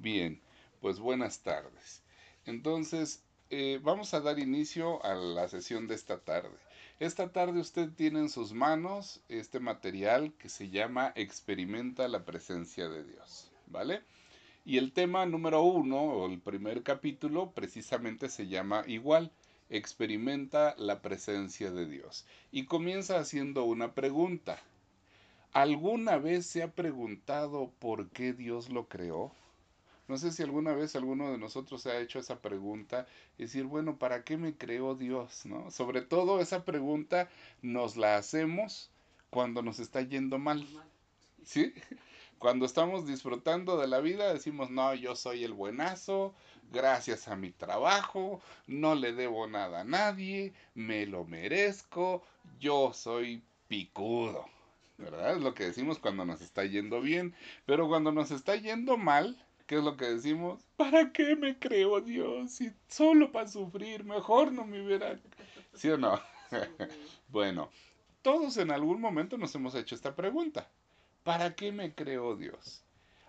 Bien, pues buenas tardes. Entonces, eh, vamos a dar inicio a la sesión de esta tarde. Esta tarde usted tiene en sus manos este material que se llama Experimenta la presencia de Dios, ¿vale? Y el tema número uno, o el primer capítulo, precisamente se llama igual, Experimenta la presencia de Dios. Y comienza haciendo una pregunta. ¿Alguna vez se ha preguntado por qué Dios lo creó? No sé si alguna vez alguno de nosotros se ha hecho esa pregunta, decir, bueno, ¿para qué me creó Dios? ¿No? Sobre todo esa pregunta nos la hacemos cuando nos está yendo mal. ¿Sí? Cuando estamos disfrutando de la vida decimos, no, yo soy el buenazo, gracias a mi trabajo, no le debo nada a nadie, me lo merezco, yo soy picudo. ¿Verdad? Es lo que decimos cuando nos está yendo bien. Pero cuando nos está yendo mal, ¿Qué es lo que decimos? ¿Para qué me creo Dios? Si solo para sufrir, mejor no me hubiera... ¿Sí o no? bueno, todos en algún momento nos hemos hecho esta pregunta. ¿Para qué me creo Dios?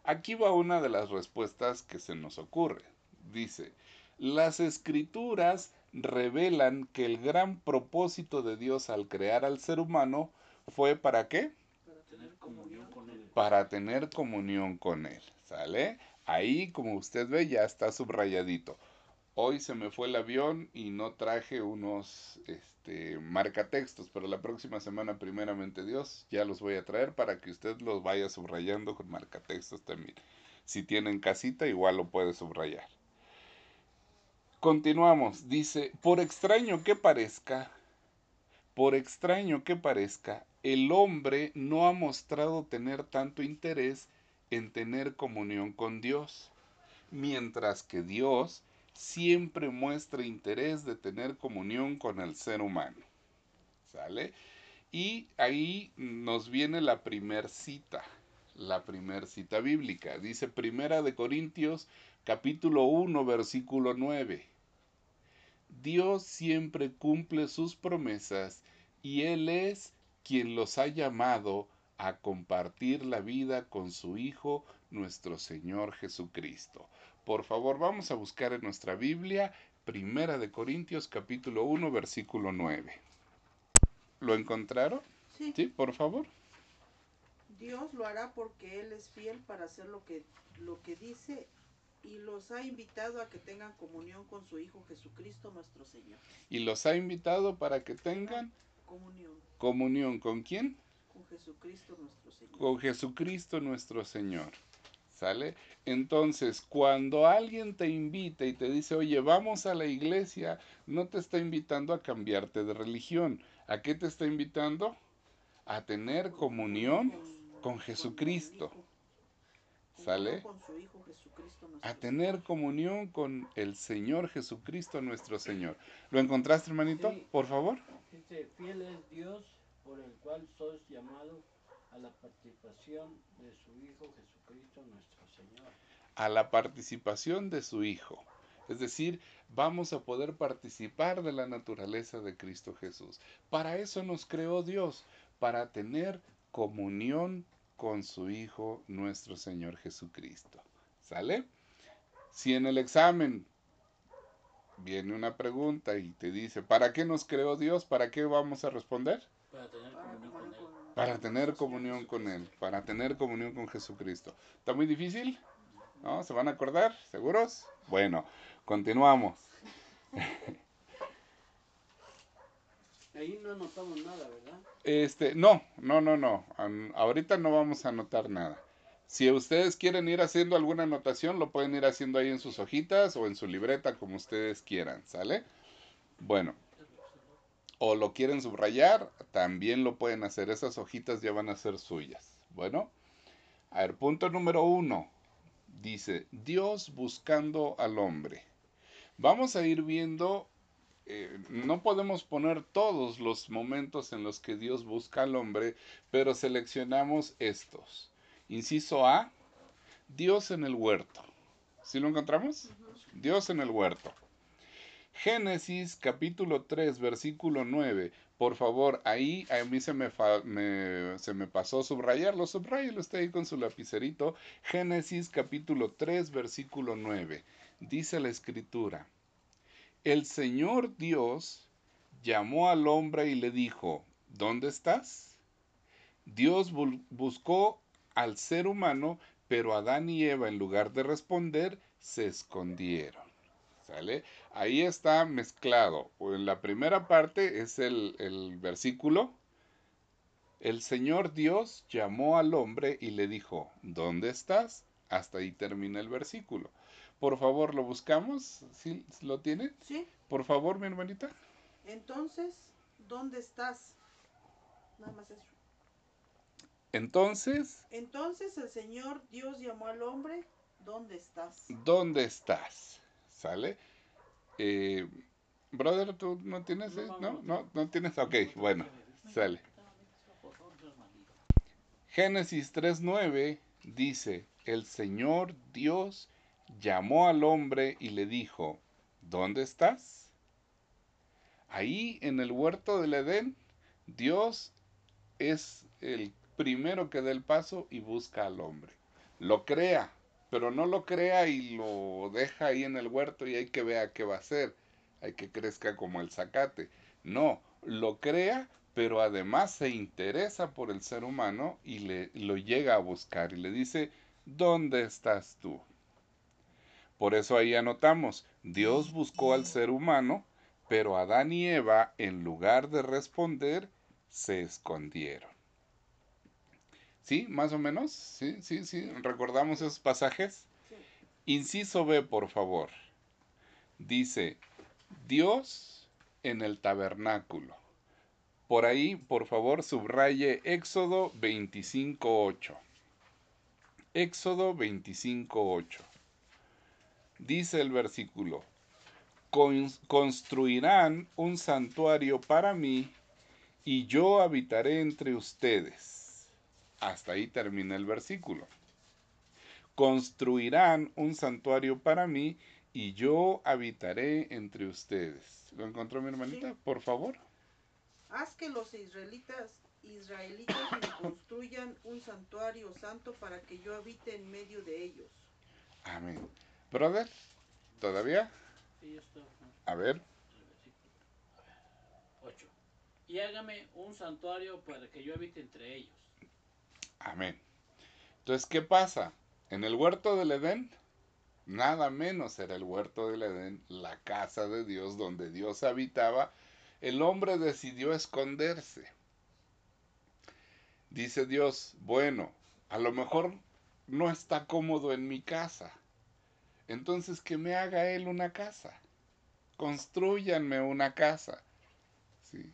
Aquí va una de las respuestas que se nos ocurre. Dice, las escrituras revelan que el gran propósito de Dios al crear al ser humano fue para qué? Para tener comunión con Él. Para tener comunión con Él. ¿Sale? Ahí, como usted ve, ya está subrayadito. Hoy se me fue el avión y no traje unos este, marcatextos, pero la próxima semana, primeramente Dios, ya los voy a traer para que usted los vaya subrayando con marcatextos también. Si tienen casita, igual lo puede subrayar. Continuamos. Dice, por extraño que parezca, por extraño que parezca, el hombre no ha mostrado tener tanto interés en tener comunión con Dios, mientras que Dios siempre muestra interés de tener comunión con el ser humano. ¿Sale? Y ahí nos viene la primer cita, la primer cita bíblica. Dice Primera de Corintios capítulo 1 versículo 9. Dios siempre cumple sus promesas y Él es quien los ha llamado a compartir la vida con su Hijo, nuestro Señor Jesucristo. Por favor, vamos a buscar en nuestra Biblia, Primera de Corintios capítulo 1, versículo 9. ¿Lo encontraron? Sí. Sí, por favor. Dios lo hará porque Él es fiel para hacer lo que, lo que dice y los ha invitado a que tengan comunión con su Hijo Jesucristo nuestro Señor. Y los ha invitado para que tengan Comunión comunión con quién? Con Jesucristo nuestro Señor. con Jesucristo nuestro Señor. ¿Sale? Entonces, cuando alguien te invita y te dice, oye, vamos a la iglesia, no te está invitando a cambiarte de religión. ¿A qué te está invitando? A tener comunión con Jesucristo. ¿Sale? A tener comunión con el Señor Jesucristo nuestro Señor. ¿Lo encontraste, hermanito? Por favor. Fiel es Dios por el cual sois llamado a la participación de su Hijo Jesucristo nuestro Señor. a la participación de su Hijo. Es decir, vamos a poder participar de la naturaleza de Cristo Jesús. Para eso nos creó Dios, para tener comunión con su Hijo, nuestro Señor Jesucristo. ¿Sale? Si en el examen viene una pregunta y te dice, ¿para qué nos creó Dios? ¿Para qué vamos a responder? Para tener Para comunión con Él. con- Para tener comunión con Él, para tener comunión con Jesucristo. ¿Está muy difícil? ¿No? ¿Se van a acordar? ¿Seguros? Bueno, continuamos. Ahí no anotamos nada, ¿verdad? Este, no, no, no, no. Ahorita no vamos a anotar nada. Si ustedes quieren ir haciendo alguna anotación, lo pueden ir haciendo ahí en sus hojitas o en su libreta, como ustedes quieran, ¿sale? Bueno, o lo quieren subrayar, también lo pueden hacer. Esas hojitas ya van a ser suyas. Bueno, a ver, punto número uno. Dice, Dios buscando al hombre. Vamos a ir viendo, eh, no podemos poner todos los momentos en los que Dios busca al hombre, pero seleccionamos estos. Inciso A, Dios en el huerto. ¿Sí lo encontramos? Dios en el huerto. Génesis capítulo 3 versículo 9 Por favor, ahí a mí se me, fa- me- se me pasó subrayarlo, subrayelo usted ahí con su lapicerito. Génesis capítulo 3, versículo 9. Dice la escritura, el Señor Dios llamó al hombre y le dijo, ¿dónde estás? Dios buscó al ser humano, pero Adán y Eva en lugar de responder, se escondieron. ¿Sale? Ahí está mezclado. O En la primera parte es el, el versículo. El Señor Dios llamó al hombre y le dijo, ¿dónde estás? Hasta ahí termina el versículo. Por favor, lo buscamos. ¿Sí lo tiene? ¿Sí? Por favor, mi hermanita. Entonces, ¿dónde estás? Nada más eso. Entonces, Entonces el Señor Dios llamó al hombre, ¿dónde estás? ¿dónde estás? ¿Sale? Eh, brother, ¿tú no tienes? eh? ¿No? ¿No? ¿No tienes? Ok, bueno, sale. Génesis 3.9 dice, el Señor Dios llamó al hombre y le dijo, ¿dónde estás? Ahí en el huerto del Edén, Dios es el primero que da el paso y busca al hombre. Lo crea, pero no lo crea y lo deja ahí en el huerto y hay que vea qué va a hacer. Hay que crezca como el zacate. No, lo crea, pero además se interesa por el ser humano y le, lo llega a buscar y le dice, ¿dónde estás tú? Por eso ahí anotamos, Dios buscó al ser humano, pero Adán y Eva, en lugar de responder, se escondieron. ¿Sí? ¿Más o menos? ¿Sí? ¿Sí? ¿Sí? ¿Recordamos esos pasajes? Sí. Inciso B, por favor. Dice, Dios en el tabernáculo. Por ahí, por favor, subraye Éxodo 25.8. Éxodo 25.8. Dice el versículo, "Con- construirán un santuario para mí y yo habitaré entre ustedes. Hasta ahí termina el versículo. Construirán un santuario para mí y yo habitaré entre ustedes. ¿Lo encontró mi hermanita? Sí. Por favor. Haz que los israelitas, israelitas me construyan un santuario santo para que yo habite en medio de ellos. Amén. Brother, ¿todavía? A ver. el versículo. A ver, ocho. Y hágame un santuario para que yo habite entre ellos. Amén. Entonces, ¿qué pasa? En el huerto del Edén, nada menos era el huerto del Edén, la casa de Dios donde Dios habitaba, el hombre decidió esconderse. Dice Dios, bueno, a lo mejor no está cómodo en mi casa. Entonces que me haga él una casa. Construyanme una casa. ¿Sí?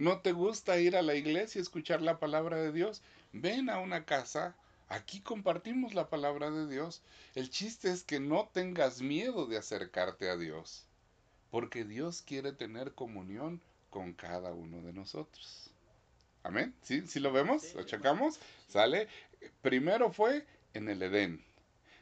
¿No te gusta ir a la iglesia y escuchar la palabra de Dios? Ven a una casa, aquí compartimos la palabra de Dios. El chiste es que no tengas miedo de acercarte a Dios, porque Dios quiere tener comunión con cada uno de nosotros. Amén. ¿Sí? ¿Sí lo vemos? ¿Lo sí. checamos? ¿Sale? Primero fue en el Edén.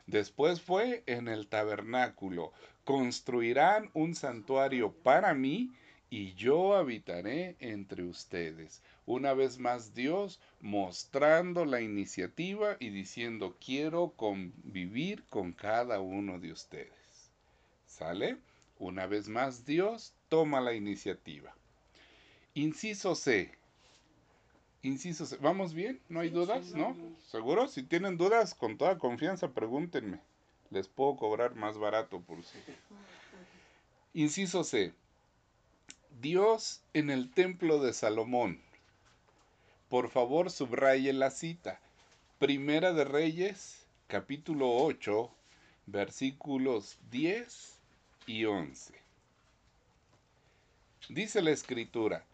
Después fue en el tabernáculo. Construirán un santuario para mí y yo habitaré entre ustedes. Una vez más Dios mostrando la iniciativa y diciendo quiero convivir con cada uno de ustedes. ¿Sale? Una vez más Dios toma la iniciativa. Inciso C. Inciso C. ¿Vamos bien? ¿No hay dudas? no. ¿Seguro? Si tienen dudas, con toda confianza, pregúntenme. Les puedo cobrar más barato por si. Inciso C. Dios en el templo de Salomón. Por favor, subraye la cita. Primera de Reyes, capítulo 8, versículos 10 y 11. Dice la escritura,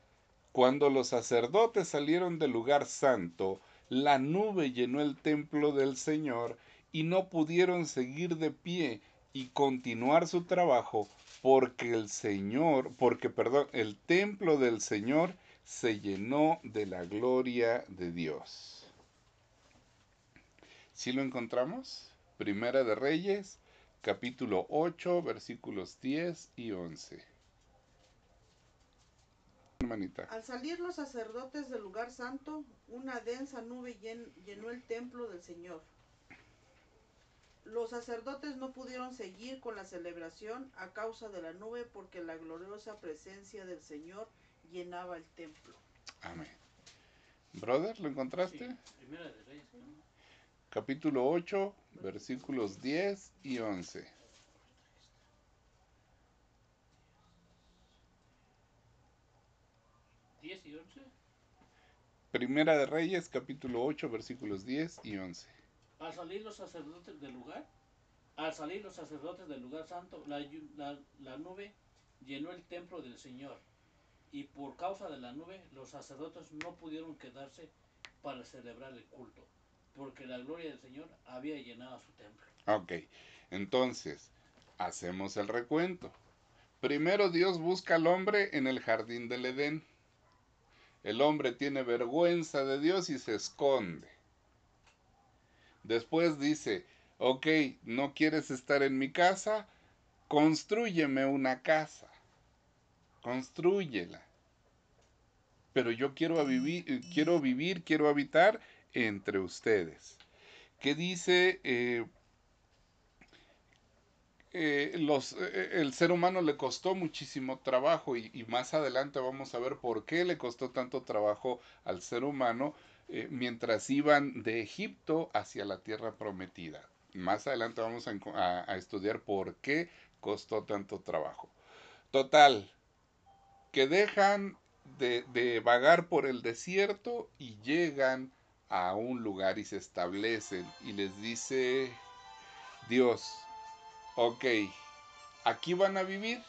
cuando los sacerdotes salieron del lugar santo, la nube llenó el templo del Señor y no pudieron seguir de pie y continuar su trabajo porque el Señor, porque perdón, el templo del Señor se llenó de la gloria de Dios. ¿Sí lo encontramos? Primera de Reyes, capítulo 8, versículos 10 y 11. hermanita. Al salir los sacerdotes del lugar santo, una densa nube llen- llenó el templo del Señor. Los sacerdotes no pudieron seguir con la celebración a causa de la nube porque la gloriosa presencia del Señor llenaba el templo. Amén. Brother, ¿lo encontraste? Sí, Primera de Reyes, ¿no? Capítulo 8, versículos 10 y 11. ¿10 y 11? Primera de Reyes, capítulo 8, versículos 10 y 11. Al salir los sacerdotes del lugar, al salir los sacerdotes del lugar santo, la, la nube llenó el templo del Señor. Y por causa de la nube, los sacerdotes no pudieron quedarse para celebrar el culto, porque la gloria del Señor había llenado su templo. Ok, entonces, hacemos el recuento. Primero Dios busca al hombre en el jardín del Edén. El hombre tiene vergüenza de Dios y se esconde. Después dice, ok, no quieres estar en mi casa, construyeme una casa. Construyela. Pero yo quiero vivir, quiero vivir, quiero habitar entre ustedes. ¿Qué dice eh, eh, los, eh, el ser humano le costó muchísimo trabajo y más adelante vamos a ver por qué le costó tanto trabajo al ser humano eh, mientras iban de Egipto hacia la tierra prometida. Más adelante vamos a, estudiar por qué costó tanto trabajo. Total, que dejan de, de vagar por el desierto y llegan a un lugar y se establecen y les dice Dios, Ok, aquí van a vivir.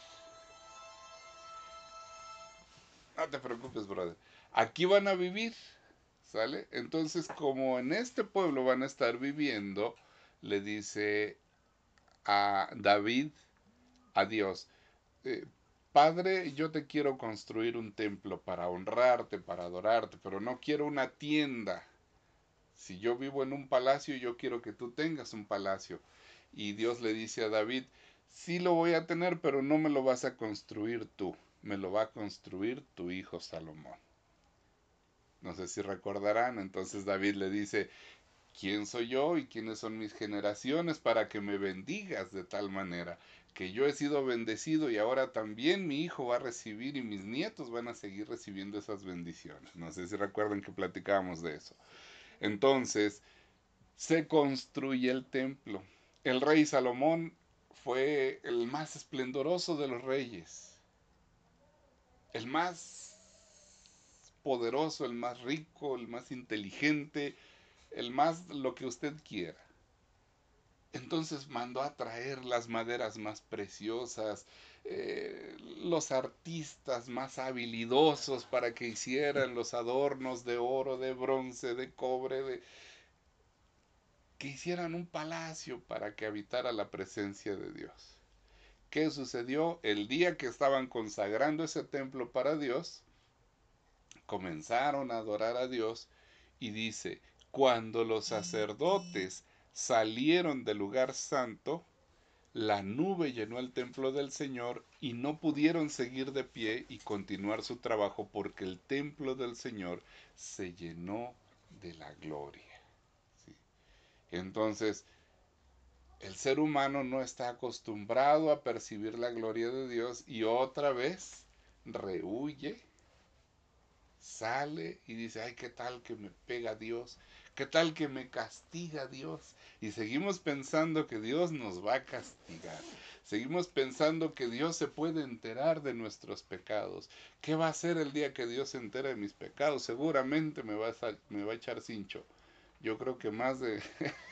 No te preocupes, brother. Aquí van a vivir. Entonces, como en este pueblo van a estar viviendo, le dice a David, a Dios, eh, Padre, yo te quiero construir un templo para honrarte, para adorarte, pero no quiero una tienda. Si yo vivo en un palacio, yo quiero que tú tengas un palacio. Y Dios le dice a David, sí lo voy a tener, pero no me lo vas a construir tú, me lo va a construir tu hijo Salomón. No sé si recordarán, entonces David le dice, ¿quién soy yo y quiénes son mis generaciones para que me bendigas de tal manera? Que yo he sido bendecido y ahora también mi hijo va a recibir y mis nietos van a seguir recibiendo esas bendiciones. No sé si recuerdan que platicábamos de eso. Entonces, se construye el templo. El rey Salomón fue el más esplendoroso de los reyes, el más poderoso, el más rico, el más inteligente, el más lo que usted quiera. Entonces mandó a traer las maderas más preciosas, eh, los artistas más habilidosos para que hicieran los adornos de oro, de bronce, de cobre, de, que hicieran un palacio para que habitara la presencia de Dios. ¿Qué sucedió? El día que estaban consagrando ese templo para Dios, comenzaron a adorar a Dios y dice, cuando los sacerdotes salieron del lugar santo, la nube llenó el templo del Señor y no pudieron seguir de pie y continuar su trabajo porque el templo del Señor se llenó de la gloria. Entonces, el ser humano no está acostumbrado a percibir la gloria de Dios y otra vez rehuye, sale y dice, ay, ¿qué tal que me pega Dios? ¿Qué tal que me castiga Dios? Y seguimos pensando que Dios nos va a castigar. Seguimos pensando que Dios se puede enterar de nuestros pecados. ¿Qué va a hacer el día que Dios se entere de mis pecados? Seguramente me va a, me va a echar cincho. Yo creo que más de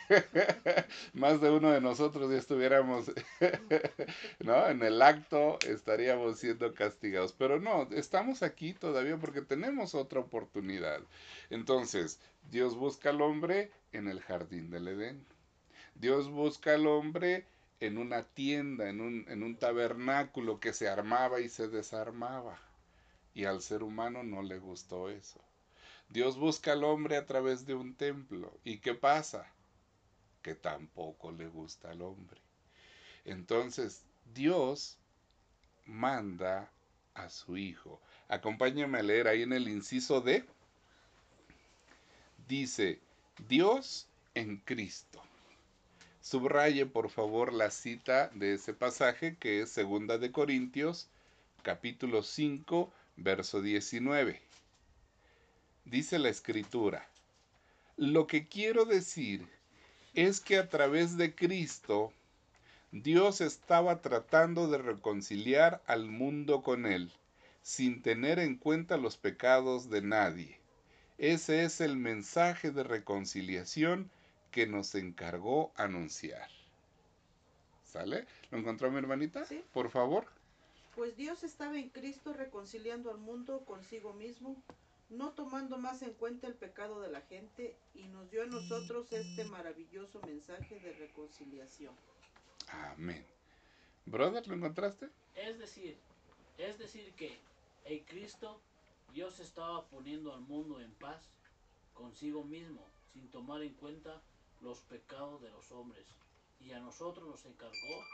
más de uno de nosotros ya estuviéramos ¿no? En el acto estaríamos siendo castigados. Pero no, estamos aquí todavía porque tenemos otra oportunidad. Entonces, Dios busca al hombre en el jardín del Edén. Dios busca al hombre en una tienda, en un, en un tabernáculo que se armaba y se desarmaba. Y al ser humano no le gustó eso. Dios busca al hombre a través de un templo. ¿Y qué pasa? Que tampoco le gusta al hombre. Entonces, Dios manda a su Hijo, Acompáñame a leer ahí en el inciso D. Dice, Dios en Cristo. Subraye por favor la cita de ese pasaje que es segunda de Corintios, capítulo 5, verso 19. Dice la escritura, lo que quiero decir es que a través de Cristo Dios estaba tratando de reconciliar al mundo con él, sin tener en cuenta los pecados de nadie. Ese es el mensaje de reconciliación que nos encargó anunciar. ¿Sale? ¿Lo encontró mi hermanita? Sí. Por favor. Pues Dios estaba en Cristo reconciliando al mundo consigo mismo, no tomando más en cuenta el pecado de la gente, y nos dio a nosotros este maravilloso mensaje de reconciliación. Amén. Brother, ¿lo encontraste? Es decir, es decir que en Cristo Dios estaba poniendo al mundo en paz consigo mismo, sin tomar en cuenta los pecados de los hombres. Y a nosotros nos encargó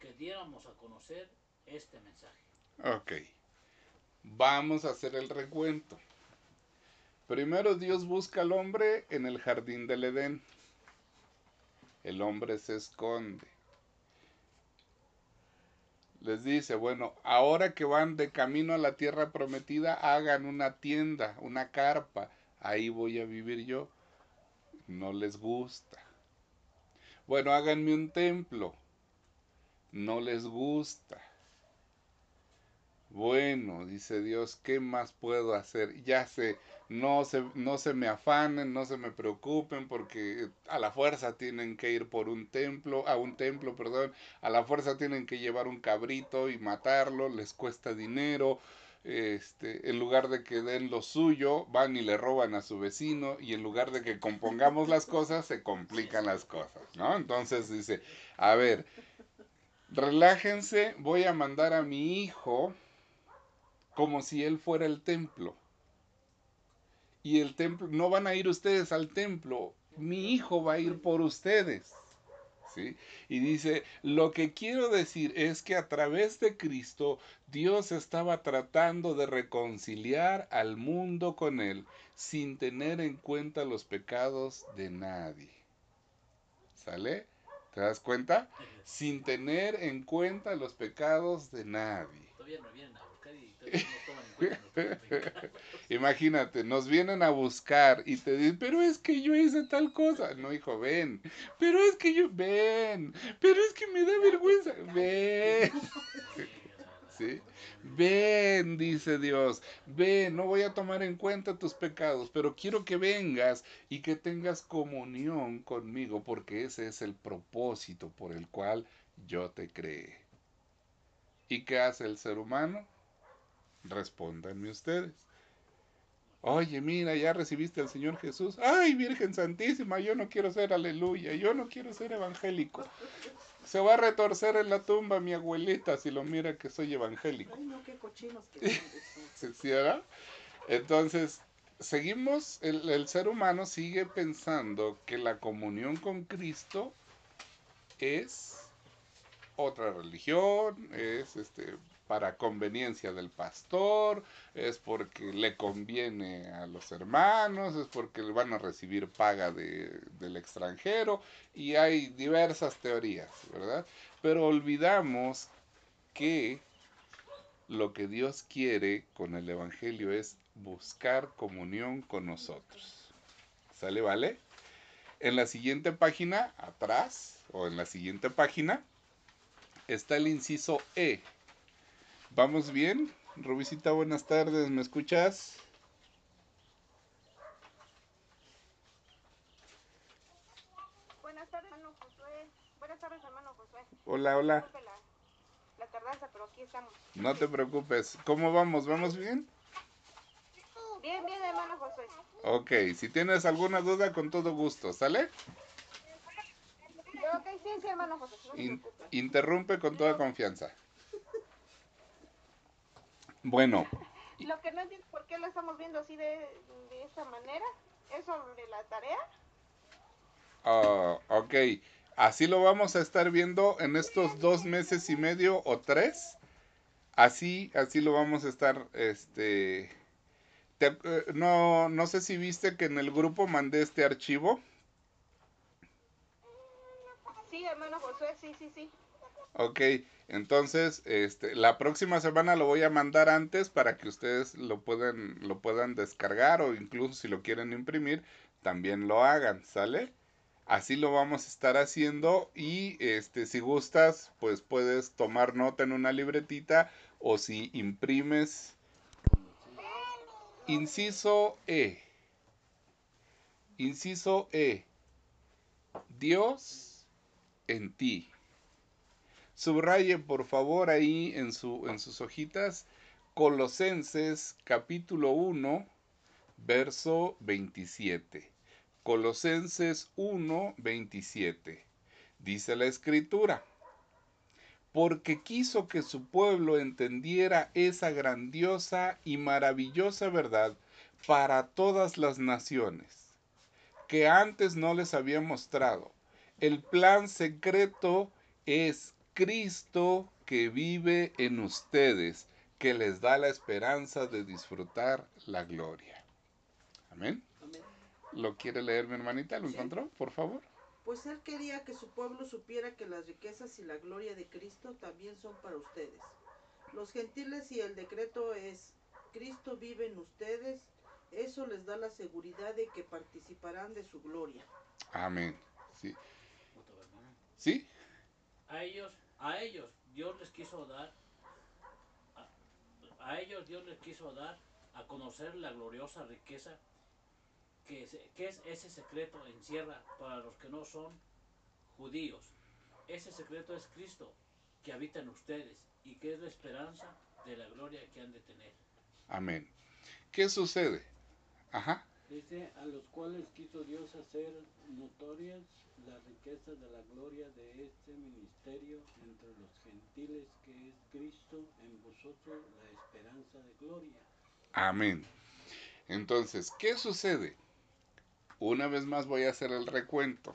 que diéramos a conocer este mensaje. Ok. Vamos a hacer el recuento. Primero Dios busca al hombre en el jardín del Edén. El hombre se esconde. Les dice, bueno, ahora que van de camino a la tierra prometida, hagan una tienda, una carpa. Ahí voy a vivir yo. No les gusta. Bueno, háganme un templo. No les gusta. Bueno, dice Dios, ¿qué más puedo hacer? Ya sé, no se, no se me afanen, no se me preocupen, porque a la fuerza tienen que ir por un templo, a un templo, perdón, a la fuerza tienen que llevar un cabrito y matarlo, les cuesta dinero, este, en lugar de que den lo suyo, van y le roban a su vecino, y en lugar de que compongamos las cosas, se complican las cosas, ¿no? Entonces dice, a ver, relájense, voy a mandar a mi hijo como si él fuera el templo. Y el templo, no van a ir ustedes al templo, mi hijo va a ir por ustedes. ¿Sí? Y dice, lo que quiero decir es que a través de Cristo Dios estaba tratando de reconciliar al mundo con él sin tener en cuenta los pecados de nadie. ¿Sale? ¿Te das cuenta? Sin tener en cuenta los pecados de nadie. Todavía no vienen Imagínate, nos vienen a buscar y te dicen, pero es que yo hice tal cosa. No, hijo, ven. Pero es que yo, ven. Pero es que me da vergüenza. Ven. ¿Sí? Ven, dice Dios, ven, no voy a tomar en cuenta tus pecados, pero quiero que vengas y que tengas comunión conmigo, porque ese es el propósito por el cual yo te creé. ¿Y qué hace el ser humano? Respóndanme ustedes. Oye, mira, ya recibiste al Señor Jesús. Ay, Virgen Santísima, yo no quiero ser aleluya, yo no quiero ser evangélico. Se va a retorcer en la tumba mi abuelita si lo mira que soy evangélico. Ay, no, qué cochinos que son. ¿Sí, sí, verdad? Entonces, seguimos, el, el ser humano sigue pensando que la comunión con Cristo es otra religión, es este para conveniencia del pastor, es porque le conviene a los hermanos, es porque van a recibir paga de, del extranjero y hay diversas teorías, ¿verdad? Pero olvidamos que lo que Dios quiere con el Evangelio es buscar comunión con nosotros. ¿Sale, vale? En la siguiente página, atrás, o en la siguiente página, está el inciso E. ¿Vamos bien? Rubicita, buenas tardes, ¿me escuchas? Buenas tardes, hermano Josué. Buenas tardes, hermano Josué. Hola, hola. La, la tardanza, pero aquí estamos. No te preocupes. ¿Cómo vamos? ¿Vamos bien? Bien, bien, hermano Josué. Ok, si tienes alguna duda, con todo gusto, ¿sale? Ok, sí, sí, hermano Josué. No In- interrumpe con toda confianza. Bueno, Lo que no entiendo por qué lo estamos viendo así de, de esta manera es sobre la tarea. ah, ok, así lo vamos a estar viendo en estos dos meses y medio o tres así, así lo vamos a estar, este, te- eh, no, no sé si viste que en el grupo mandé este archivo. Sí, hermano Josué, sí, sí, sí. Ok, entonces, este, la próxima semana lo voy a mandar antes para que ustedes lo puedan, lo puedan descargar o incluso si lo quieren imprimir, también lo hagan, ¿sale? Así lo vamos a estar haciendo y este, si gustas, pues puedes tomar nota en una libretita o si imprimes. Inciso E. Inciso E. Dios en ti. Subraye por favor ahí en, su, en sus hojitas Colosenses capítulo 1, verso 27. Colosenses 1, 27. Dice la escritura, porque quiso que su pueblo entendiera esa grandiosa y maravillosa verdad para todas las naciones, que antes no les había mostrado. El plan secreto es Cristo que vive en ustedes, que les da la esperanza de disfrutar la gloria. Amén. Amén. ¿Lo quiere leer mi hermanita? ¿Lo Sí. encontró? Por favor. Pues él quería que su pueblo supiera que las riquezas y la gloria de Cristo también son para ustedes. Los gentiles y el decreto es, Cristo vive en ustedes, eso les da la seguridad de que participarán de su gloria. Amén. Sí. ¿Sí? A ellos, a ellos Dios les quiso dar, a, a ellos Dios les quiso dar a conocer la gloriosa riqueza que, se- que es ese secreto encierra para los que no son judíos. Ese secreto es Cristo que habita en ustedes y que es la esperanza de la gloria que han de tener. Amén. ¿Qué sucede? Ajá. Dice, a los cuales quiso Dios hacer notorias las riquezas de la gloria de este ministerio entre los gentiles, que es Cristo en vosotros la esperanza de gloria. Amén. Entonces, ¿qué sucede? Una vez más voy a hacer el recuento.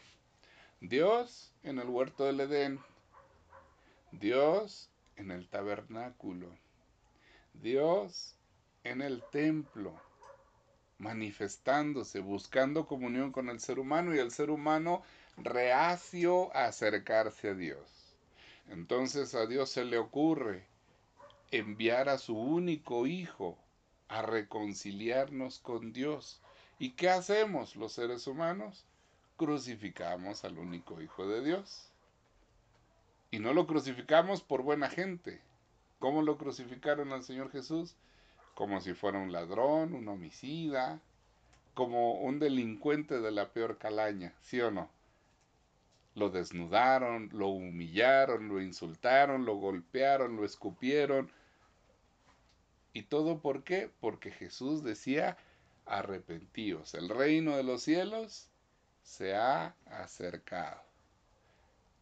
Dios en el huerto del Edén. Dios en el tabernáculo. Dios en el templo. Manifestándose, buscando comunión con el ser humano y el ser humano reacio a acercarse a Dios. Entonces a Dios se le ocurre enviar a su único hijo a reconciliarnos con Dios. ¿Y qué hacemos los seres humanos? Crucificamos al único Hijo de Dios. Y no lo crucificamos por buena gente. ¿Cómo lo crucificaron al Señor Jesús? Como si fuera un ladrón, un homicida, como un delincuente de la peor calaña, ¿sí o no? Lo desnudaron, lo humillaron, lo insultaron, lo golpearon, lo escupieron, ¿Y todo por qué? Porque Jesús decía, arrepentíos, el reino de los cielos se ha acercado.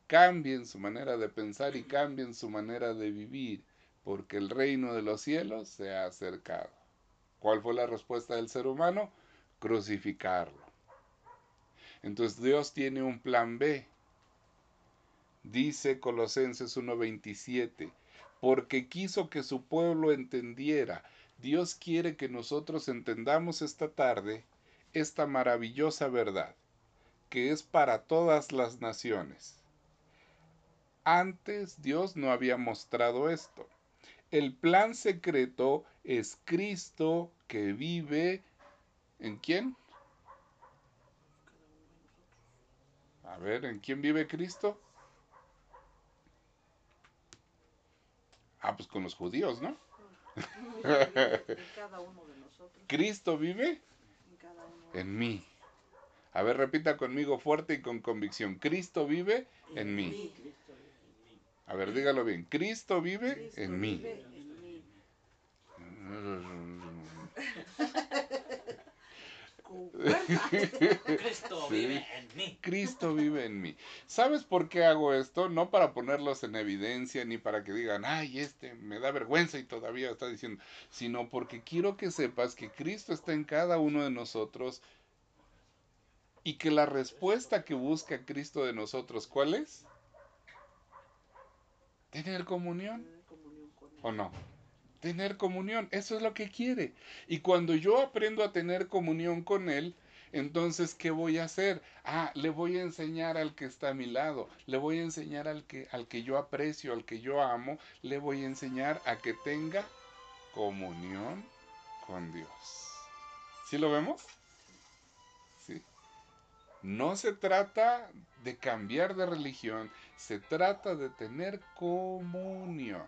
Cambien su manera de pensar y cambien su manera de vivir, porque el reino de los cielos se ha acercado. ¿Cuál fue la respuesta del ser humano? Crucificarlo. Entonces Dios tiene un plan B. Dice Colosenses 1.27 porque quiso que su pueblo entendiera. Dios quiere que nosotros entendamos esta tarde esta maravillosa verdad, que es para todas las naciones. Antes Dios no había mostrado esto. El plan secreto es Cristo que vive en quién? A ver, ¿en quién vive Cristo? Ah, pues con los judíos, ¿no? En cada uno de nosotros, Cristo vive en cada uno de en mí. A ver, repita conmigo fuerte y con convicción. Cristo vive en mí. En mí. A ver, dígalo bien. Cristo vive Cristo en mí. vive en mí. Con fuerza. Cristo Sí. vive en mí. Cristo vive en mí. ¿Sabes por qué hago esto? No para ponerlos en evidencia ni para que digan, ay, este me da vergüenza y todavía está diciendo, sino porque quiero que sepas que Cristo está en cada uno de nosotros y que la respuesta que busca Cristo de nosotros, ¿cuál es? Tener comunión Tener comunión con él. o no. Tener comunión. Eso es lo que quiere. Y cuando yo aprendo a tener comunión con Él, entonces, ¿qué voy a hacer? Ah, le voy a enseñar al que está a mi lado, le voy a enseñar al que, al que yo aprecio, al que yo amo, le voy a enseñar a que tenga comunión con Dios. ¿Sí lo vemos? Sí. No se trata de cambiar de religión, se trata de tener comunión.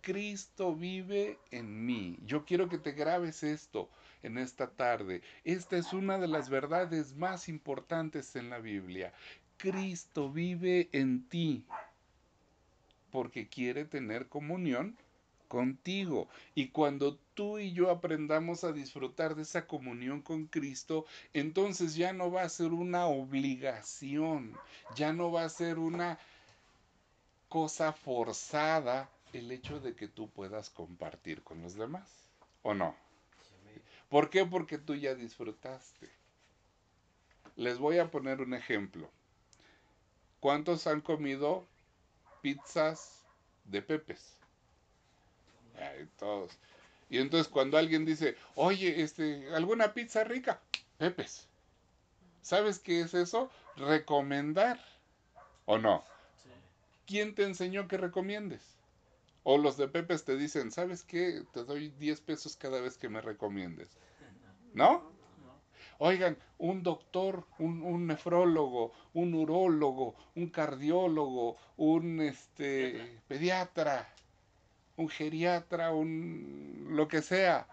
Cristo vive en mí. Yo quiero que te grabes esto en esta tarde. Esta es una de las verdades más importantes en la Biblia. Cristo vive en ti porque quiere tener comunión contigo. Y cuando tú y yo aprendamos a disfrutar de esa comunión con Cristo, entonces ya no va a ser una obligación, ya no va a ser una cosa forzada el hecho de que tú puedas compartir con los demás. ¿O no? ¿Por qué? Porque tú ya disfrutaste. Les voy a poner un ejemplo. ¿Cuántos han comido pizzas de Pepes? Ay, todos. Y entonces cuando alguien dice, oye, este, ¿alguna pizza rica? Pepes. ¿Sabes qué es eso? Recomendar. ¿O no? ¿Quién te enseñó que recomiendes? O los de Pepes te dicen, ¿sabes qué? Te doy 10 pesos cada vez que me recomiendes. ¿No? Oigan, un doctor, un, nefrólogo, un urólogo, un cardiólogo, un este, pediatra, un geriatra, un lo que sea,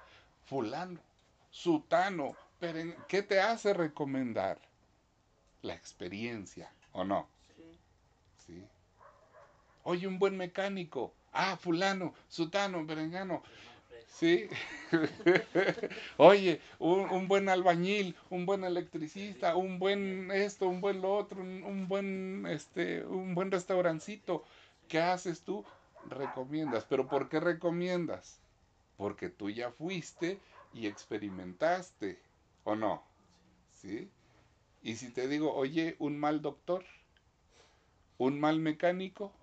fulano, sutano, pero ¿qué te hace recomendar? La experiencia, ¿o no? Sí. Oye, un buen mecánico, Ah, fulano, sutano, berengano. Sí. Oye, un, buen albañil, un buen electricista, un buen esto, un buen lo otro, un, buen este, un buen restaurancito. ¿Qué haces tú? Recomiendas. ¿Pero por qué recomiendas? Porque tú ya fuiste y experimentaste, ¿o no? ¿Sí? Y si te digo, oye, un mal doctor, un mal mecánico,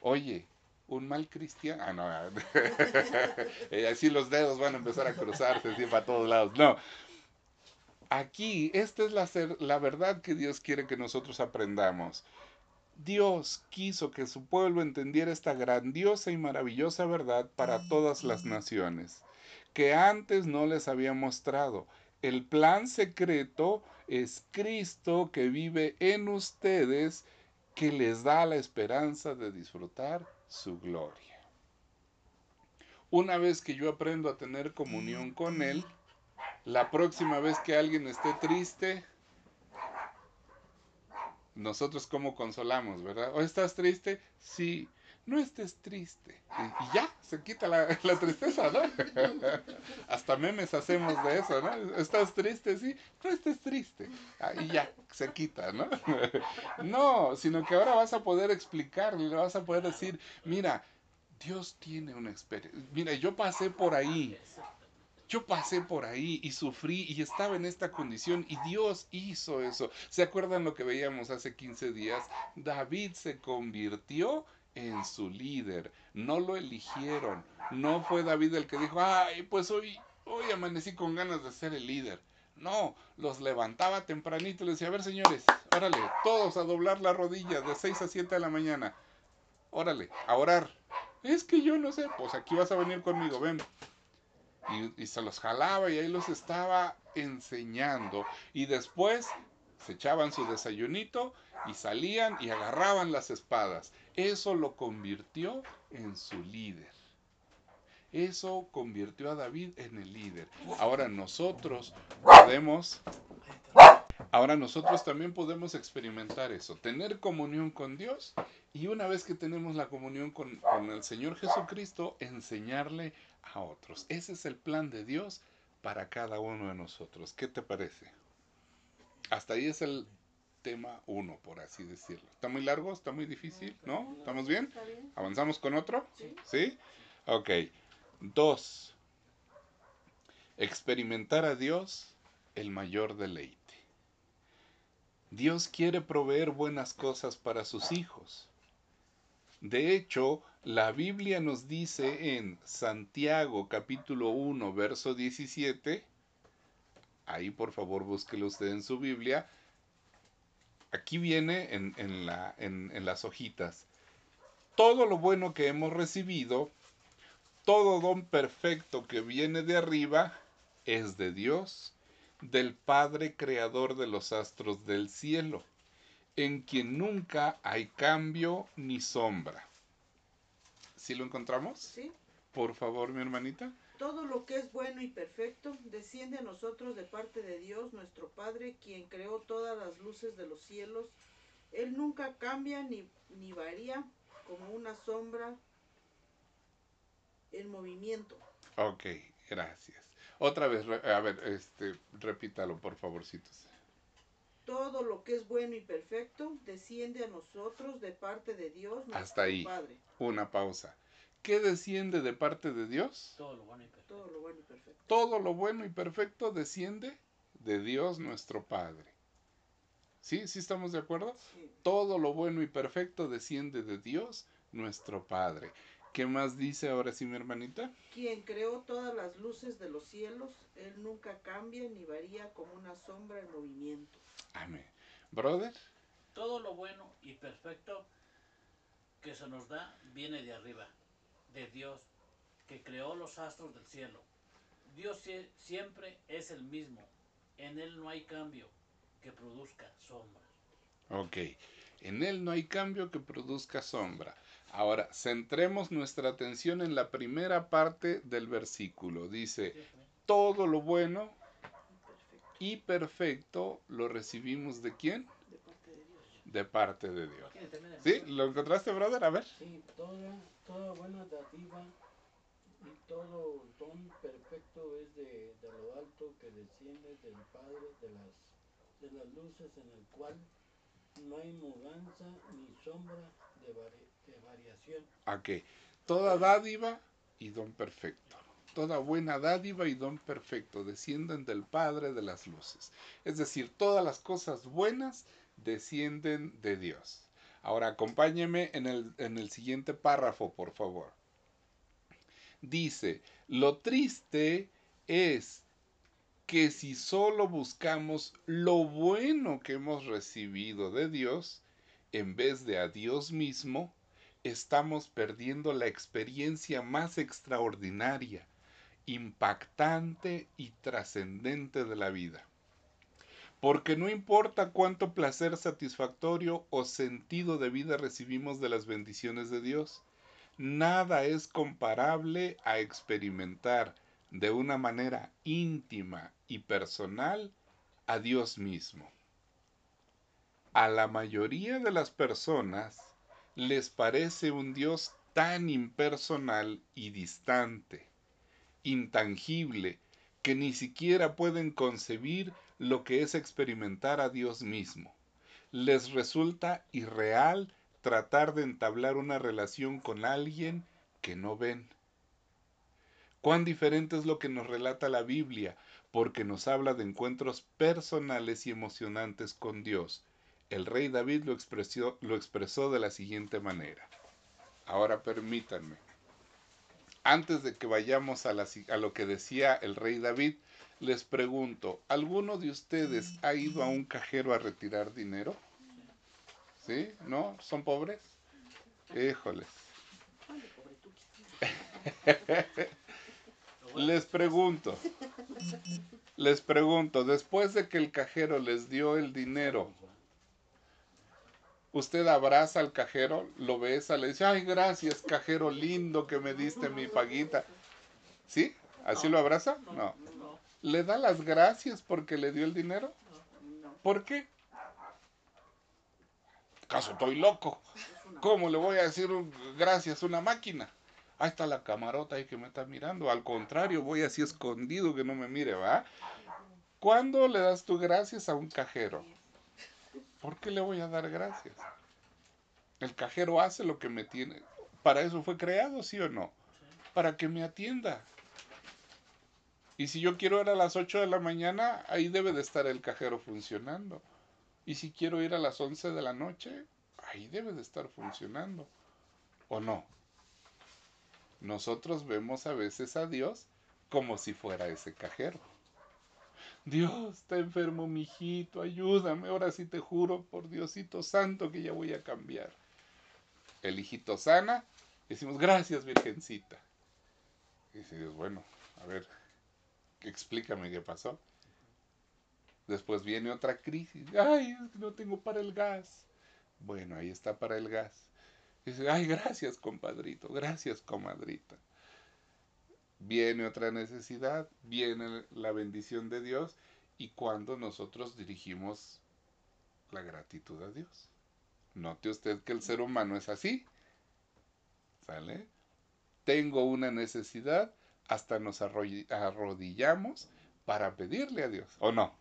Oye, un mal cristiano. Ah, no. Eh, así los dedos van a empezar a cruzarse así para todos lados. No. Aquí, esta es la, la verdad que Dios quiere que nosotros aprendamos. Dios quiso que su pueblo entendiera esta grandiosa y maravillosa verdad para todas las naciones, que antes no les había mostrado. El plan secreto es Cristo que vive en ustedes que les da la esperanza de disfrutar su gloria. Una vez que yo aprendo a tener comunión con Él, la próxima vez que alguien esté triste, nosotros como consolamos, ¿verdad? ¿O estás triste? Sí no estés triste. Y, ya, se quita la, tristeza, ¿no? Hasta memes hacemos de eso, ¿no? ¿Estás triste? Sí, no estés triste. Ah, y ya, se quita, ¿no? no, sino que ahora vas a poder explicarle, le vas a poder decir, mira, Dios tiene una experiencia. Mira, yo pasé por ahí. Yo pasé por ahí y sufrí y estaba en esta condición y Dios hizo eso. ¿Se acuerdan lo que veíamos hace 15 días? David se convirtió en su líder. No lo eligieron. No fue David el que dijo, ay, pues hoy, hoy amanecí con ganas de ser el líder. No, los levantaba tempranito y les decía, a ver señores, órale, todos a doblar la rodilla de 6 a 7 de la mañana. Órale, a orar. Es que yo no sé, pues aquí vas a venir conmigo, ven. Y, y se los jalaba y ahí los estaba enseñando. Y después se echaban su desayunito y salían y agarraban las espadas. Eso lo convirtió en su líder. Eso convirtió a David en el líder. Ahora nosotros podemos, ahora nosotros también podemos experimentar eso, tener comunión con Dios y una vez que tenemos la comunión con, con el Señor Jesucristo, enseñarle a otros. Ese es el plan de Dios para cada uno de nosotros. ¿Qué te parece? Hasta ahí es el tema uno, por así decirlo. ¿Está muy largo? ¿Está muy difícil? ¿No? ¿Estamos bien? ¿Avanzamos con otro? Sí. ¿Sí? Ok. Dos. Experimentar a Dios el mayor deleite. Dios quiere proveer buenas cosas para sus hijos. De hecho, la Biblia nos dice en Santiago capítulo 1, verso 17, ahí por favor búsquelo usted en su Biblia, aquí viene en, en la, en, en las hojitas, todo lo bueno que hemos recibido, todo don perfecto que viene de arriba, es de Dios, del Padre Creador de los astros del cielo, en quien nunca hay cambio ni sombra. ¿Sí lo encontramos? ¿Sí? Por favor, mi hermanita. Todo lo que es bueno y perfecto desciende a nosotros de parte de Dios, nuestro Padre, quien creó todas las luces de los cielos. Él nunca cambia ni, ni varía como una sombra en movimiento. Ok, gracias. Otra vez, a ver, este, repítalo, por favorcito. Todo lo que es bueno y perfecto desciende a nosotros de parte de Dios, nuestro Hasta ahí. Padre. Una pausa. ¿Qué desciende de parte de Dios? Todo lo bueno y perfecto. Todo lo bueno y perfecto. Todo lo bueno y perfecto desciende de Dios nuestro Padre. ¿Sí? ¿Sí estamos de acuerdo? Sí. Todo lo bueno y perfecto desciende de Dios nuestro Padre. ¿Qué más dice ahora sí mi hermanita? Quien creó todas las luces de los cielos, Él nunca cambia ni varía como una sombra en movimiento. Amén. Brother, Todo lo bueno y perfecto que se nos da viene de arriba, de Dios, que creó los astros del cielo. Dios sie- siempre es el mismo. En Él no hay cambio que produzca sombra. ok. En Él no hay cambio que produzca sombra. Ahora, centremos nuestra atención en la primera parte del versículo. Dice, todo lo bueno y perfecto lo recibimos de quién? De parte de Dios. ¿Sí? ¿Lo encontraste, brother? A ver. Sí, toda, toda buena dádiva y todo don perfecto es de, de lo alto que desciende del Padre de las, de las luces en el cual no hay mudanza ni sombra de, vari- de variación. Ok. Toda dádiva y don perfecto. Toda buena dádiva y don perfecto descienden del Padre de las luces. Es decir, todas las cosas buenas descienden de Dios. Ahora acompáñeme en el, en el siguiente párrafo, por favor. Dice, lo triste es que si solo buscamos lo bueno que hemos recibido de Dios, en vez de a Dios mismo, estamos perdiendo la experiencia más extraordinaria, impactante y trascendente de la vida. Porque no importa cuánto placer satisfactorio o sentido de vida recibimos de las bendiciones de Dios, nada es comparable a experimentar de una manera íntima y personal a Dios mismo. A la mayoría de las personas les parece un Dios tan impersonal y distante, intangible, que ni siquiera pueden concebir lo que es experimentar a Dios mismo. Les resulta irreal tratar de entablar una relación con alguien que no ven. Cuán diferente es lo que nos relata la Biblia, porque nos habla de encuentros personales y emocionantes con Dios. El rey David lo expresó, lo expresó de la siguiente manera. Ahora permítanme. Antes de que vayamos a, lo que decía el rey David, les pregunto, ¿alguno de ustedes ha ido a un cajero a retirar dinero? ¿Sí? ¿No? ¿Son pobres? Híjoles. Les pregunto, les pregunto, después de que el cajero les dio el dinero, usted abraza al cajero, lo besa, le dice, ay, gracias, cajero lindo que me diste mi paguita. ¿Sí? ¿Así lo abraza? no, ¿Le da las gracias porque le dio el dinero? ¿Por qué? ¿Acaso estoy loco? ¿Cómo le voy a decir un- gracias a una máquina? Ahí está la camarota ahí que me está mirando. Al contrario, voy así escondido que no me mire, ¿va? ¿Cuándo le das tú gracias a un cajero? ¿Por qué le voy a dar gracias? El cajero hace lo que me tiene. Para eso fue creado, ¿sí o no? Para que me atienda. Y si yo quiero ir a las 8 de la mañana, ahí debe de estar el cajero funcionando. Y si quiero ir a las 11 de la noche, ahí debe de estar funcionando. ¿O no? Nosotros vemos a veces a Dios como si fuera ese cajero. Dios, está enfermo mi hijito, ayúdame, ahora sí te juro por Diosito Santo que ya voy a cambiar. El hijito sana, decimos, gracias Virgencita. Y dice Dios, bueno, a ver, explícame qué pasó. Después viene otra crisis, ay, no tengo para el gas. Bueno, ahí está para el gas. Dice, ay, gracias, compadrito, gracias, comadrita. Viene otra necesidad, viene la bendición de Dios y cuando nosotros dirigimos la gratitud a Dios. Note usted que el ser humano es así. ¿Sale? Tengo una necesidad, hasta nos arrodillamos para pedirle a Dios, ¿o no?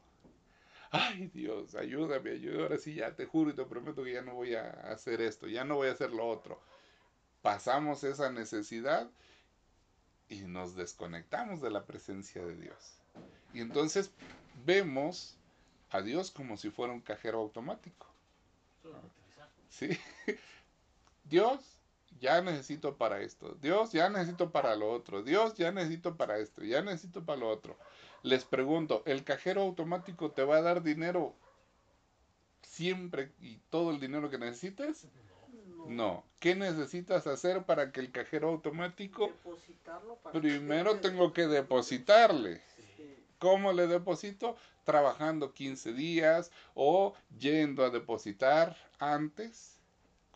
ay Dios, ayúdame, ayúdame, ahora sí ya te juro y te prometo que ya no voy a hacer esto, ya no voy a hacer lo otro. Pasamos esa necesidad y nos desconectamos de la presencia de Dios. Y entonces vemos a Dios como si fuera un cajero automático. ¿Sí? Dios, ya necesito para esto. Dios, ya necesito para lo otro. Dios, ya necesito para esto. Ya necesito para lo otro. Les pregunto, ¿el cajero automático te va a dar dinero siempre y todo el dinero que necesites? No. ¿Qué necesitas hacer para que el cajero automático? Depositarlo para Primero tengo que depositarle. ¿Cómo le deposito? Trabajando 15 días o yendo a depositar antes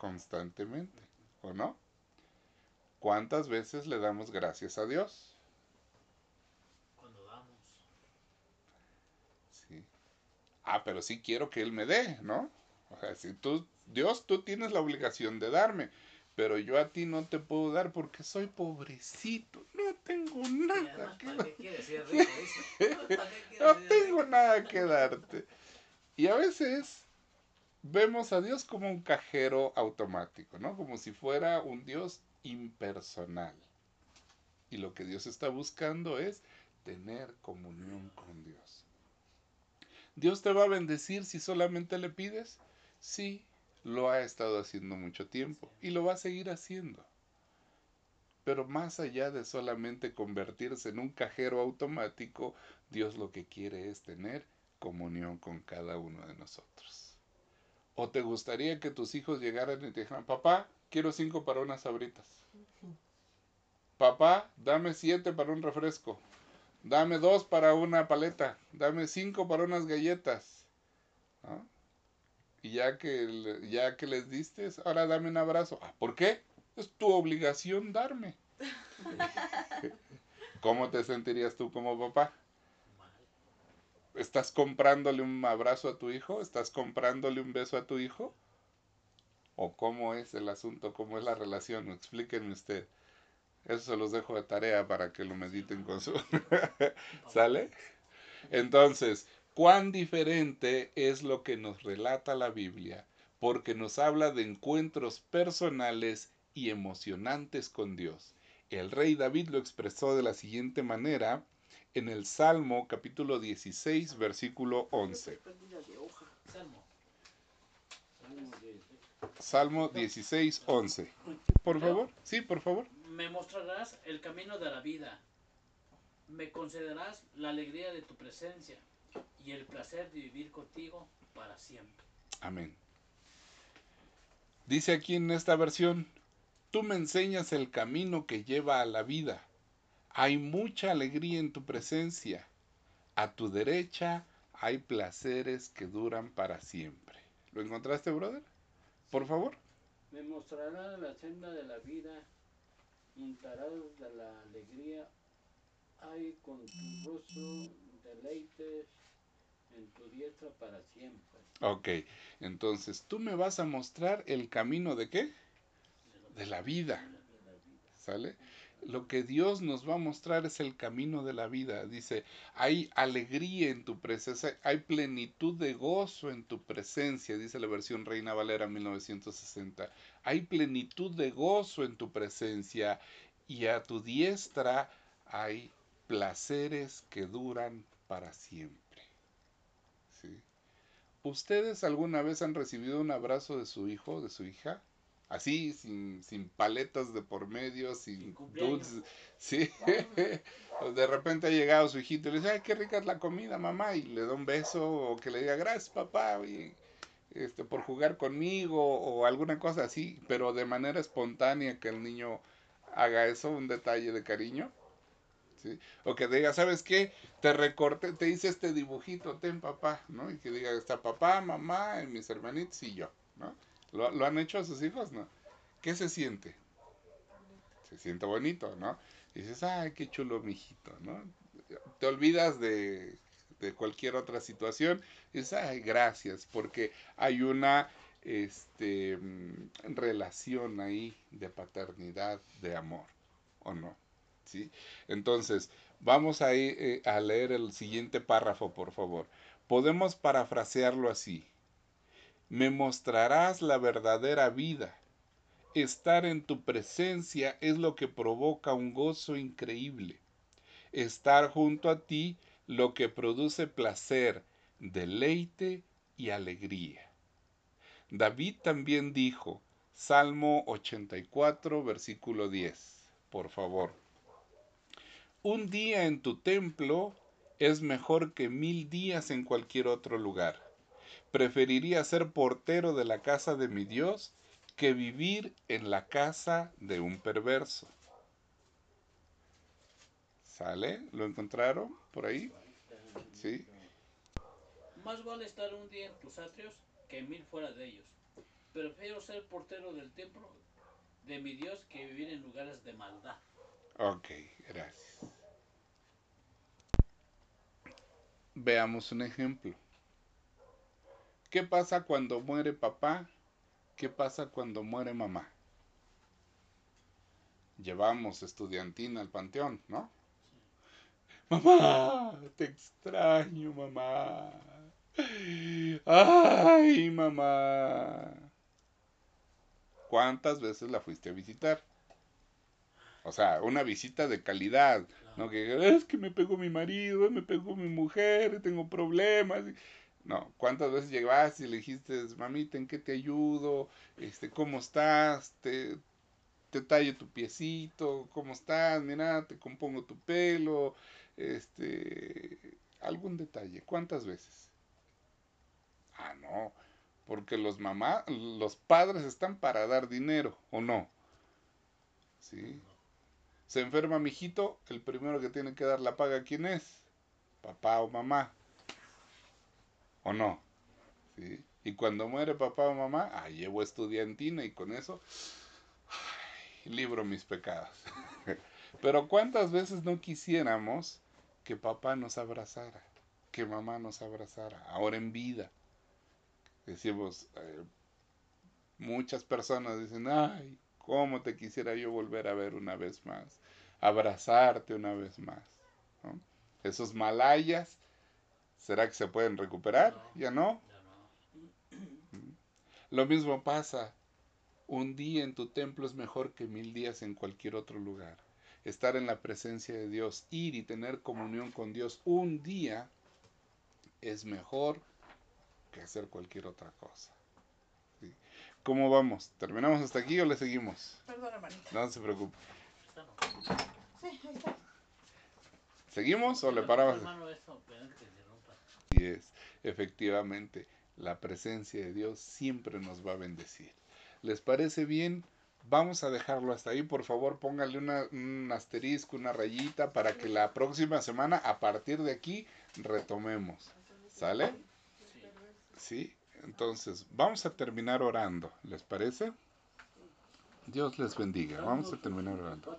constantemente, ¿o no? ¿Cuántas veces le damos gracias a Dios? ah, pero sí quiero que Él me dé, ¿no? O sea, si tú, Dios, tú tienes la obligación de darme, pero yo a ti no te puedo dar porque soy pobrecito, no tengo nada que darte. no tengo nada que darte. Y a veces vemos a Dios como un cajero automático, ¿no? Como si fuera un Dios impersonal. Y lo que Dios está buscando es tener comunión con Dios. Dios te va a bendecir si solamente le pides. Sí, lo ha estado haciendo mucho tiempo y lo va a seguir haciendo. Pero más allá de solamente convertirse en un cajero automático, Dios lo que quiere es tener comunión con cada uno de nosotros. ¿O te gustaría que tus hijos llegaran y te dijeran, papá, quiero cinco para unas sabritas? Papá, dame siete para un refresco. Dame dos para una paleta. Dame cinco para unas galletas. Y ya que, ya que les diste, ahora dame un abrazo. Ah, ¿Por qué? Es tu obligación darme. ¿Cómo te sentirías tú como papá? ¿Estás comprándole un abrazo a tu hijo? ¿Estás comprándole un beso a tu hijo? ¿O cómo es el asunto? ¿Cómo es la relación? Explíquenme usted. Eso se los dejo de tarea para que lo mediten con su... ¿Sale? Entonces, cuán diferente es lo que nos relata la Biblia, porque nos habla de encuentros personales y emocionantes con Dios. El rey David lo expresó de la siguiente manera en el Salmo capítulo 16, versículo 11. Salmo 16, 11. Por favor, sí, por favor me mostrarás el camino de la vida, me concederás la alegría de tu presencia y el placer de vivir contigo para siempre. Amén. Dice aquí en esta versión, tú me enseñas el camino que lleva a la vida. Hay mucha alegría en tu presencia. A tu derecha hay placeres que duran para siempre. ¿Lo encontraste, brother? Por favor. Me mostrará la senda de la vida Intarados de la alegría, hay con tu rostro deleites en tu diestra para siempre. Ok, entonces tú me vas a mostrar el camino de qué? De la vida. ¿Sale? Lo que Dios nos va a mostrar es el camino de la vida. Dice, hay alegría en tu presencia, hay plenitud de gozo en tu presencia, dice la versión Reina Valera 1960 hay plenitud de gozo en tu presencia y a tu diestra hay placeres que duran para siempre. ¿Ustedes alguna vez han recibido un abrazo de su hijo, de su hija? Así, sin, sin paletas de por medio, sin dulces. Sí. de repente ha llegado su hijito y le dice, ay, qué rica es la comida, mamá. Y le da un beso o que le diga, gracias, papá, oye, este, por jugar conmigo o alguna cosa así. Pero de manera espontánea que el niño haga eso, un detalle de cariño. ¿sí? O que diga, ¿sabes qué? Te recorté, te hice este dibujito, ten papá, ¿no? Y que diga, está papá, mamá, y mis hermanitos y yo, ¿no? ¿Lo, lo han hecho a sus hijos? ¿No? ¿Qué se siente? Se siente bonito, ¿no? Y dices, ay, qué chulo, mijito, ¿no? Te olvidas de, de cualquier otra situación y dices, ay, gracias, porque hay una este, mm, relación ahí de paternidad, de amor, ¿o no? ¿Sí? Entonces, vamos a, ir, eh, a leer el siguiente párrafo, por favor. Podemos parafrasearlo así. Me mostrarás la verdadera vida. Estar en tu presencia es lo que provoca un gozo increíble. Estar junto a ti lo que produce placer, deleite y alegría. David también dijo, Salmo 84, versículo 10, por favor. Un día en tu templo es mejor que mil días en cualquier otro lugar. Preferiría ser portero de la casa de mi Dios que vivir en la casa de un perverso. ¿Sale? ¿Lo encontraron por ahí? Sí. Más vale estar un día en tus atrios que mil fuera de ellos. Prefiero ser portero del templo de mi Dios que vivir en lugares de maldad. Ok, gracias. Veamos un ejemplo. ¿Qué pasa cuando muere papá? ¿Qué pasa cuando muere mamá? Llevamos estudiantina al panteón, ¿no? Mamá, te extraño, mamá. Ay, mamá. ¿Cuántas veces la fuiste a visitar? O sea, una visita de calidad, ¿no? Que es que me pegó mi marido, me pegó mi mujer, tengo problemas. No, ¿cuántas veces llegaste y le dijiste, mamita, ¿en qué te ayudo? Este, ¿cómo estás? Te, te tallo tu piecito, ¿cómo estás? Mira, te compongo tu pelo, este, algún detalle. ¿Cuántas veces? Ah, no, porque los mamás, los padres están para dar dinero, ¿o no? ¿Sí? Se enferma mi hijito, el primero que tiene que dar la paga, ¿quién es? Papá o mamá. ¿O no? ¿Sí? Y cuando muere papá o mamá, ah, llevo estudiantina y con eso libro mis pecados. Pero ¿cuántas veces no quisiéramos que papá nos abrazara, que mamá nos abrazara, ahora en vida? Decimos, eh, muchas personas dicen, ay, cómo te quisiera yo volver a ver una vez más, abrazarte una vez más. Esos malayas, ¿será que se pueden recuperar? No. ¿Ya no? Ya no. Lo mismo pasa. Un día en tu templo es mejor que mil días en cualquier otro lugar. Estar en la presencia de Dios, ir y tener comunión con Dios un día es mejor que hacer cualquier otra cosa. ¿sí? ¿Cómo vamos? ¿Terminamos hasta aquí o le seguimos? Perdón, hermanita. No se preocupe. Sí, ahí está. ¿Seguimos o le paramos? Así es, efectivamente, la presencia de Dios siempre nos va a bendecir. ¿Les parece bien? Vamos a dejarlo hasta ahí. Por favor, póngale una- un asterisco, una rayita para que la próxima semana, a partir de aquí, retomemos. ¿Sale? Sí. Entonces, vamos a terminar orando. ¿Les parece? Dios les bendiga. Vamos a terminar orando.